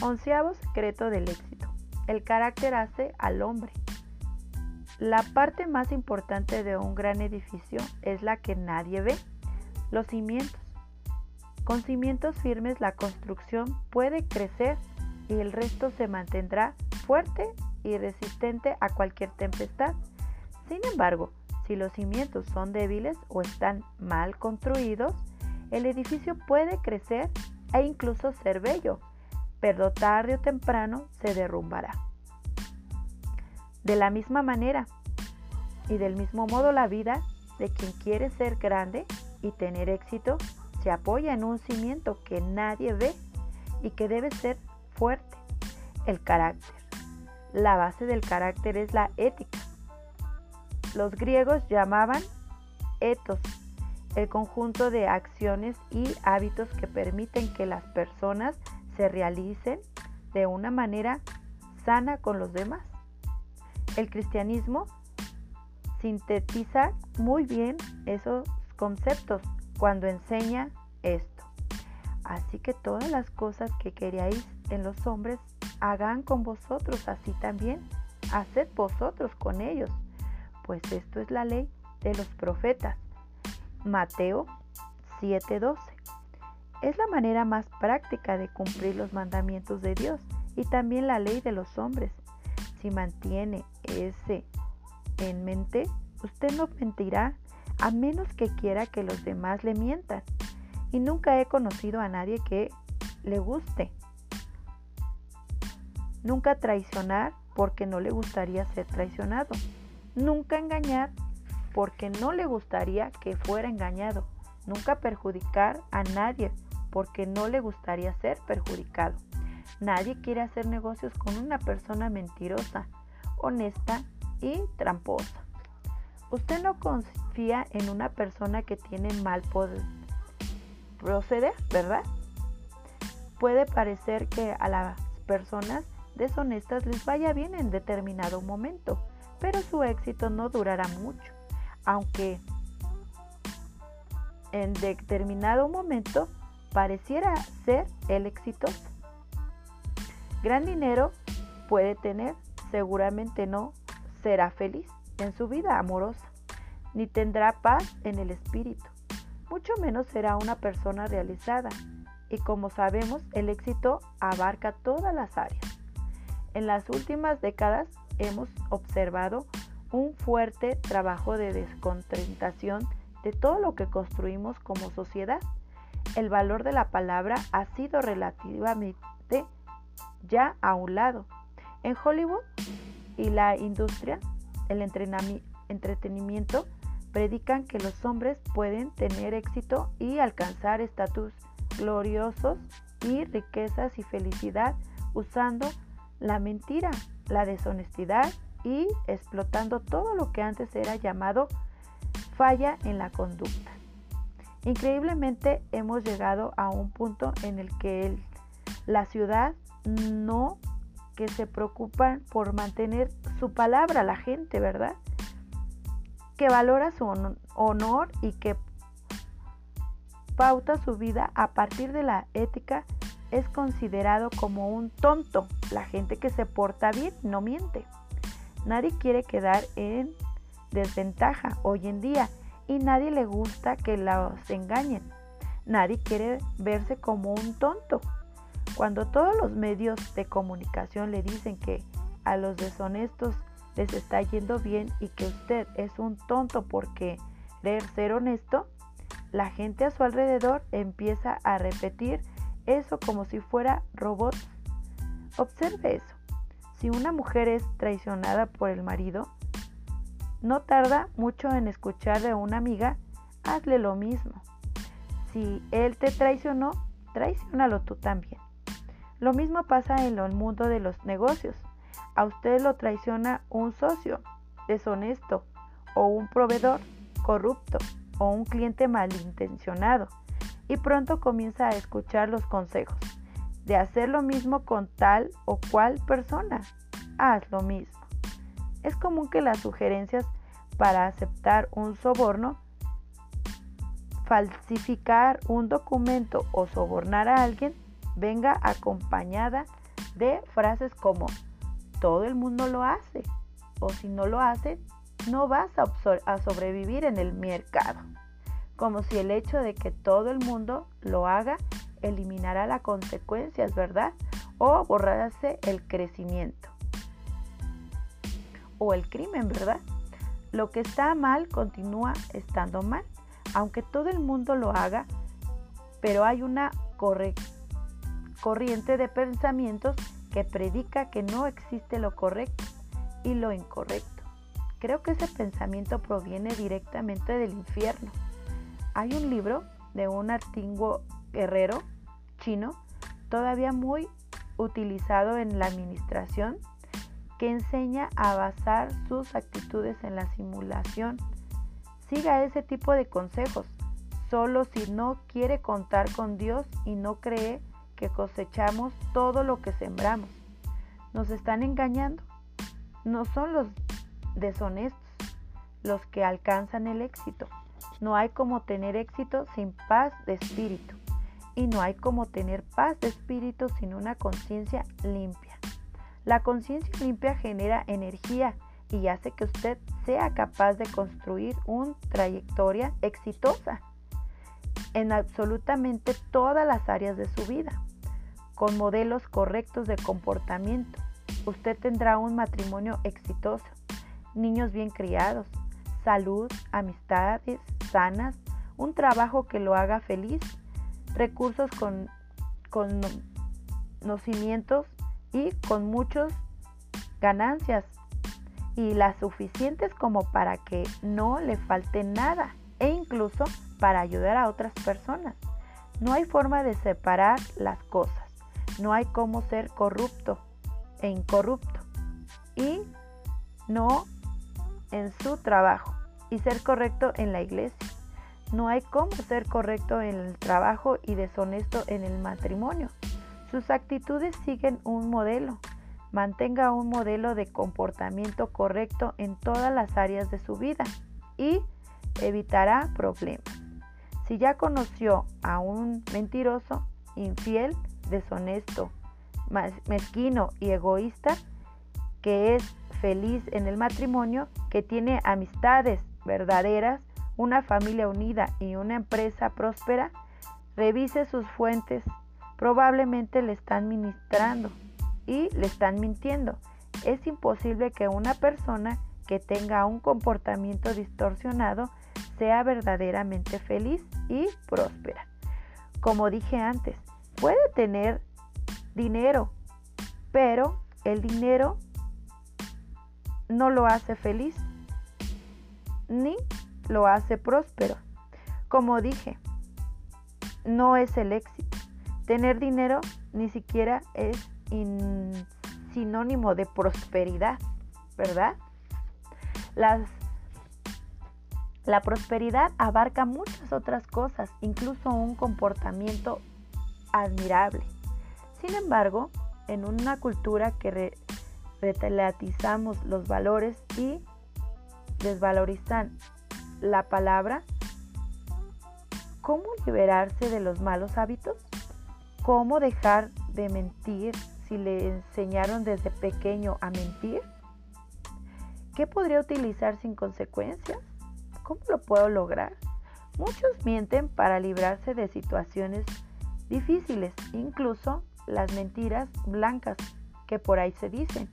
Onceavo secreto del éxito. El carácter hace al hombre. La parte más importante de un gran edificio es la que nadie ve, los cimientos. Con cimientos firmes la construcción puede crecer y el resto se mantendrá fuerte y resistente a cualquier tempestad. Sin embargo, si los cimientos son débiles o están mal construidos, el edificio puede crecer e incluso ser bello, pero tarde o temprano se derrumbará. De la misma manera y del mismo modo la vida de quien quiere ser grande y tener éxito se apoya en un cimiento que nadie ve y que debe ser fuerte, el carácter. La base del carácter es la ética. Los griegos llamaban ethos el conjunto de acciones y hábitos que permiten que las personas se realicen de una manera sana con los demás. El cristianismo sintetiza muy bien esos conceptos cuando enseña esto. Así que todas las cosas que queráis en los hombres, hagan con vosotros así también. Haced vosotros con ellos, pues esto es la ley de los profetas. Mateo 7:12. Es la manera más práctica de cumplir los mandamientos de Dios y también la ley de los hombres. Si mantiene ese en mente, usted no mentirá a menos que quiera que los demás le mientan. Y nunca he conocido a nadie que le guste. Nunca traicionar porque no le gustaría ser traicionado. Nunca engañar porque no le gustaría que fuera engañado. Nunca perjudicar a nadie porque no le gustaría ser perjudicado. Nadie quiere hacer negocios con una persona mentirosa, honesta y tramposa. Usted no confía en una persona que tiene mal poder proceder, ¿verdad? Puede parecer que a las personas deshonestas les vaya bien en determinado momento, pero su éxito no durará mucho, aunque en determinado momento pareciera ser el exitoso. Gran dinero puede tener, seguramente no será feliz en su vida amorosa, ni tendrá paz en el espíritu, mucho menos será una persona realizada. Y como sabemos, el éxito abarca todas las áreas. En las últimas décadas hemos observado un fuerte trabajo de descontrentación de todo lo que construimos como sociedad. El valor de la palabra ha sido relativamente ya a un lado. En Hollywood y la industria, el entretenimiento, predican que los hombres pueden tener éxito y alcanzar estatus gloriosos y riquezas y felicidad usando la mentira, la deshonestidad y explotando todo lo que antes era llamado falla en la conducta. Increíblemente hemos llegado a un punto en el que la ciudad no que se preocupa por mantener su palabra la gente, ¿verdad? Que valora su honor y que pauta su vida a partir de la ética es considerado como un tonto. La gente que se porta bien no miente. Nadie quiere quedar en desventaja hoy en día y nadie le gusta que los engañen. Nadie quiere verse como un tonto. Cuando todos los medios de comunicación le dicen que a los deshonestos les está yendo bien y que usted es un tonto porque querer ser honesto, la gente a su alrededor empieza a repetir eso como si fuera robot. Observe eso. Si una mujer es traicionada por el marido, no tarda mucho en escuchar de una amiga, hazle lo mismo. Si él te traicionó, traicionalo tú también. Lo mismo pasa en el mundo de los negocios. A usted lo traiciona un socio deshonesto o un proveedor corrupto o un cliente malintencionado y pronto comienza a escuchar los consejos de hacer lo mismo con tal o cual persona. Haz lo mismo. Es común que las sugerencias para aceptar un soborno, falsificar un documento o sobornar a alguien venga acompañada de frases como todo el mundo lo hace o si no lo hace, no vas a, sobrevivir en el mercado. Como si el hecho de que todo el mundo lo haga eliminará las consecuencias, ¿verdad? O borrarse el crecimiento. O el crimen, ¿verdad? Lo que está mal continúa estando mal, aunque todo el mundo lo haga, pero hay una corriente de pensamientos que predica que no existe lo correcto y lo incorrecto. Creo que ese pensamiento proviene directamente del infierno. Hay un libro de un antiguo guerrero chino, todavía muy utilizado en la administración, que enseña a basar sus actitudes en la simulación. Siga ese tipo de consejos, solo si no quiere contar con Dios y no cree que cosechamos todo lo que sembramos. Nos están engañando. No son los deshonestos los que alcanzan el éxito. No hay como tener éxito sin paz de espíritu. Y no hay como tener paz de espíritu sin una conciencia limpia. La conciencia limpia genera energía y hace que usted sea capaz de construir una trayectoria exitosa en absolutamente todas las áreas de su vida, con modelos correctos de comportamiento. Usted tendrá un matrimonio exitoso, niños bien criados, salud, amistades sanas, un trabajo que lo haga feliz recursos con, conocimientos y con muchas ganancias y las suficientes como para que no le falte nada e incluso para ayudar a otras personas. No hay forma de separar las cosas. No hay cómo ser corrupto e incorrupto y no en su trabajo y ser correcto en la iglesia. No hay cómo ser correcto en el trabajo y deshonesto en el matrimonio. Sus actitudes siguen un modelo. Mantenga un modelo de comportamiento correcto en todas las áreas de su vida y evitará problemas. Si ya conoció a un mentiroso, infiel, deshonesto, mezquino y egoísta, que es feliz en el matrimonio, que tiene amistades verdaderas, una familia unida y una empresa próspera, revise sus fuentes. Probablemente le están ministrando y le están mintiendo. Es imposible que una persona que tenga un comportamiento distorsionado sea verdaderamente feliz y próspera. Como dije antes, puede tener dinero, pero el dinero no lo hace feliz ni lo hace próspero. Como dije, no es el éxito. Tener dinero ni siquiera es sinónimo de prosperidad, ¿verdad? La prosperidad abarca muchas otras cosas, incluso un comportamiento admirable. Sin embargo, en una cultura que relativizamos los valores y desvalorizan la palabra, ¿cómo liberarse de los malos hábitos? ¿Cómo dejar de mentir si le enseñaron desde pequeño a mentir? ¿Qué podría utilizar sin consecuencias? ¿Cómo lo puedo lograr? Muchos mienten para librarse de situaciones difíciles, incluso las mentiras blancas que por ahí se dicen,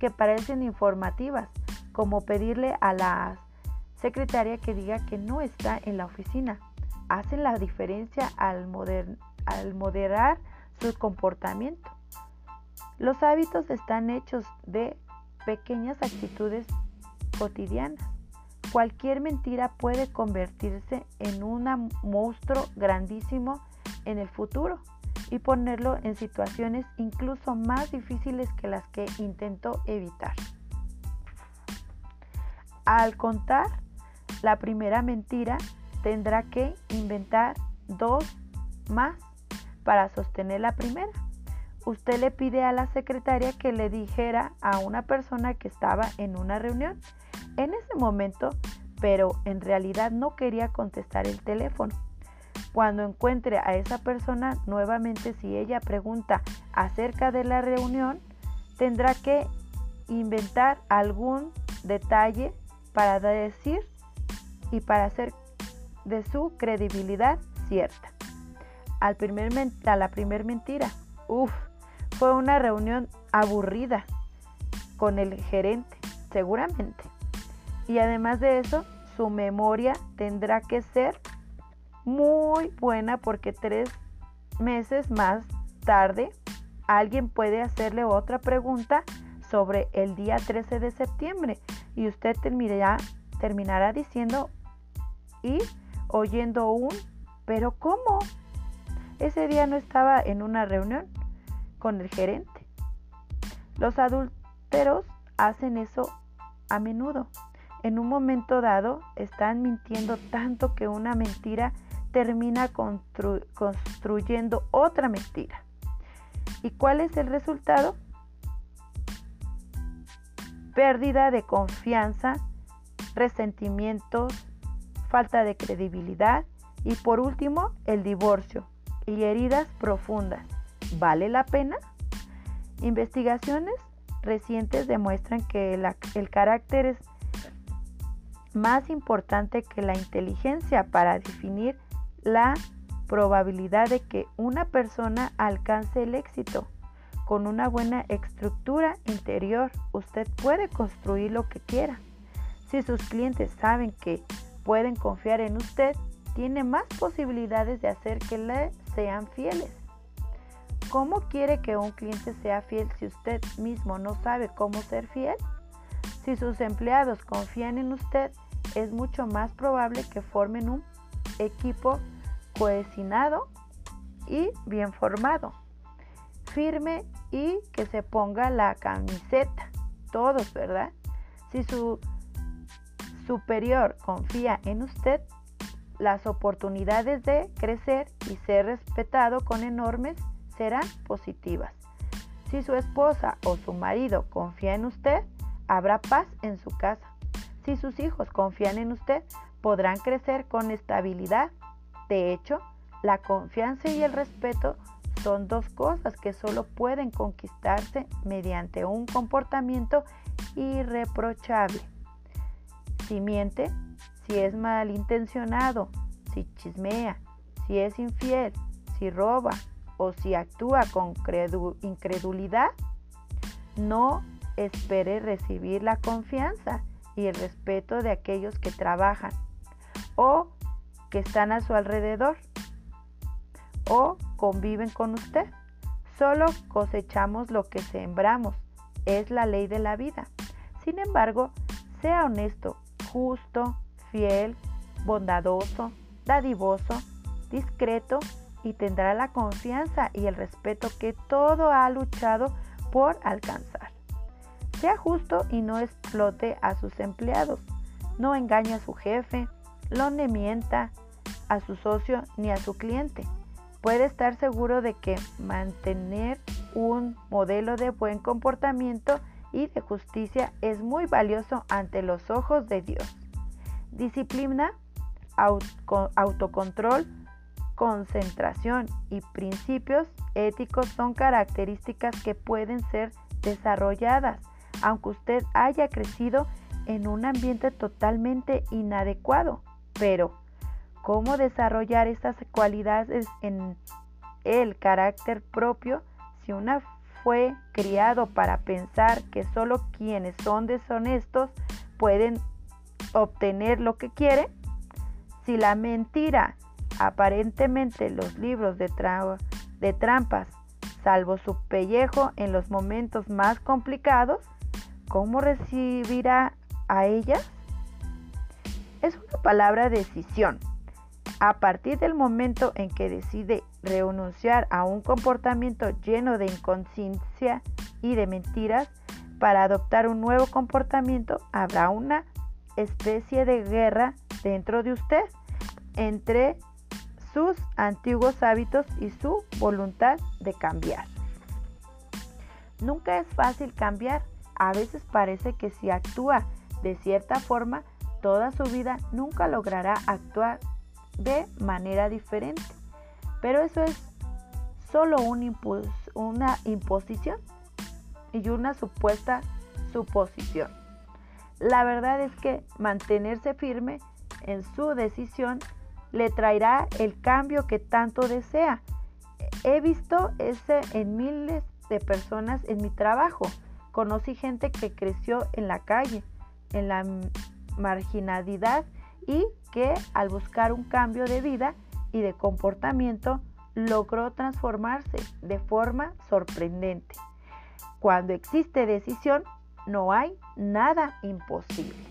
que parecen informativas, como pedirle a las secretaria que diga que no está en la oficina. Hacen la diferencia al, al moderar su comportamiento. Los hábitos están hechos de pequeñas actitudes cotidianas. Cualquier mentira puede convertirse en un monstruo grandísimo en el futuro y ponerlo en situaciones incluso más difíciles que las que intentó evitar. Al contar la primera mentira tendrá que inventar dos más para sostener la primera. Usted le pide a la secretaria que le dijera a una persona que estaba en una reunión en ese momento, pero en realidad no quería contestar el teléfono. Cuando encuentre a esa persona nuevamente, si ella pregunta acerca de la reunión, tendrá que inventar algún detalle para decir y para hacer de su credibilidad cierta. Al primer a la primer mentira, uff, fue una reunión aburrida con el gerente, seguramente. Y además de eso, su memoria tendrá que ser muy buena porque tres meses más tarde alguien puede hacerle otra pregunta sobre el día 13 de septiembre y usted terminará, terminará diciendo y oyendo un, pero ¿cómo? Ese día no estaba en una reunión con el gerente. Los adúlteros hacen eso a menudo. En un momento dado están mintiendo tanto que una mentira termina construyendo otra mentira. ¿Y cuál es el resultado? Pérdida de confianza, resentimientos, falta de credibilidad y por último el divorcio y heridas profundas. ¿Vale la pena? Investigaciones recientes demuestran que el carácter es más importante que la inteligencia para definir la probabilidad de que una persona alcance el éxito. Con una buena estructura interior, usted puede construir lo que quiera. Si sus clientes saben que pueden confiar en usted, tiene más posibilidades de hacer que le sean fieles. ¿Cómo quiere que un cliente sea fiel si usted mismo no sabe cómo ser fiel? Si sus empleados confían en usted, es mucho más probable que formen un equipo cohesionado y bien formado, firme y que se ponga la camiseta, todos, ¿verdad? Si su superior confía en usted, las oportunidades de crecer y ser respetado con enormes serán positivas. Si su esposa o su marido confía en usted, habrá paz en su casa. Si sus hijos confían en usted, podrán crecer con estabilidad de hecho, la confianza y el respeto son dos cosas que solo pueden conquistarse mediante un comportamiento irreprochable. Si miente, si es malintencionado, si chismea, si es infiel, si roba o si actúa con incredulidad, no espere recibir la confianza y el respeto de aquellos que trabajan o que están a su alrededor o conviven con usted. Solo cosechamos lo que sembramos. Es la ley de la vida. Sin embargo, sea honesto, justo, fiel, bondadoso, dadivoso, discreto y tendrá la confianza y el respeto que todo ha luchado por alcanzar. Sea justo y no explote a sus empleados. No engañe a su jefe, lo ne mienta a su socio ni a su cliente. Puede estar seguro de que mantener un modelo de buen comportamiento y de justicia es muy valioso ante los ojos de Dios. Disciplina, autocontrol, concentración y principios éticos son características que pueden ser desarrolladas, aunque usted haya crecido en un ambiente totalmente inadecuado. Pero, ¿cómo desarrollar estas cualidades en el carácter propio si una fue criado para pensar que solo quienes son deshonestos pueden obtener lo que quieren? Si la mentira, aparentemente los libros de, de trampas, salvo su pellejo en los momentos más complicados, ¿cómo recibirá a ellas? es una palabra decisión. A partir del momento en que decide renunciar a un comportamiento lleno de inconsciencia y de mentiras para adoptar un nuevo comportamiento, habrá una especie de guerra dentro de usted entre sus antiguos hábitos y su voluntad de cambiar. Nunca es fácil cambiar. A veces parece que si actúa de cierta forma toda su vida nunca logrará actuar de manera diferente. Pero eso es solo un una imposición y una supuesta suposición. La verdad es que mantenerse firme en su decisión le traerá el cambio que tanto desea. He visto ese en miles de personas en mi trabajo. Conocí gente que creció en la calle, en la marginalidad y que al buscar un cambio de vida y de comportamiento logró transformarse de forma sorprendente. Cuando existe decisión, no hay nada imposible.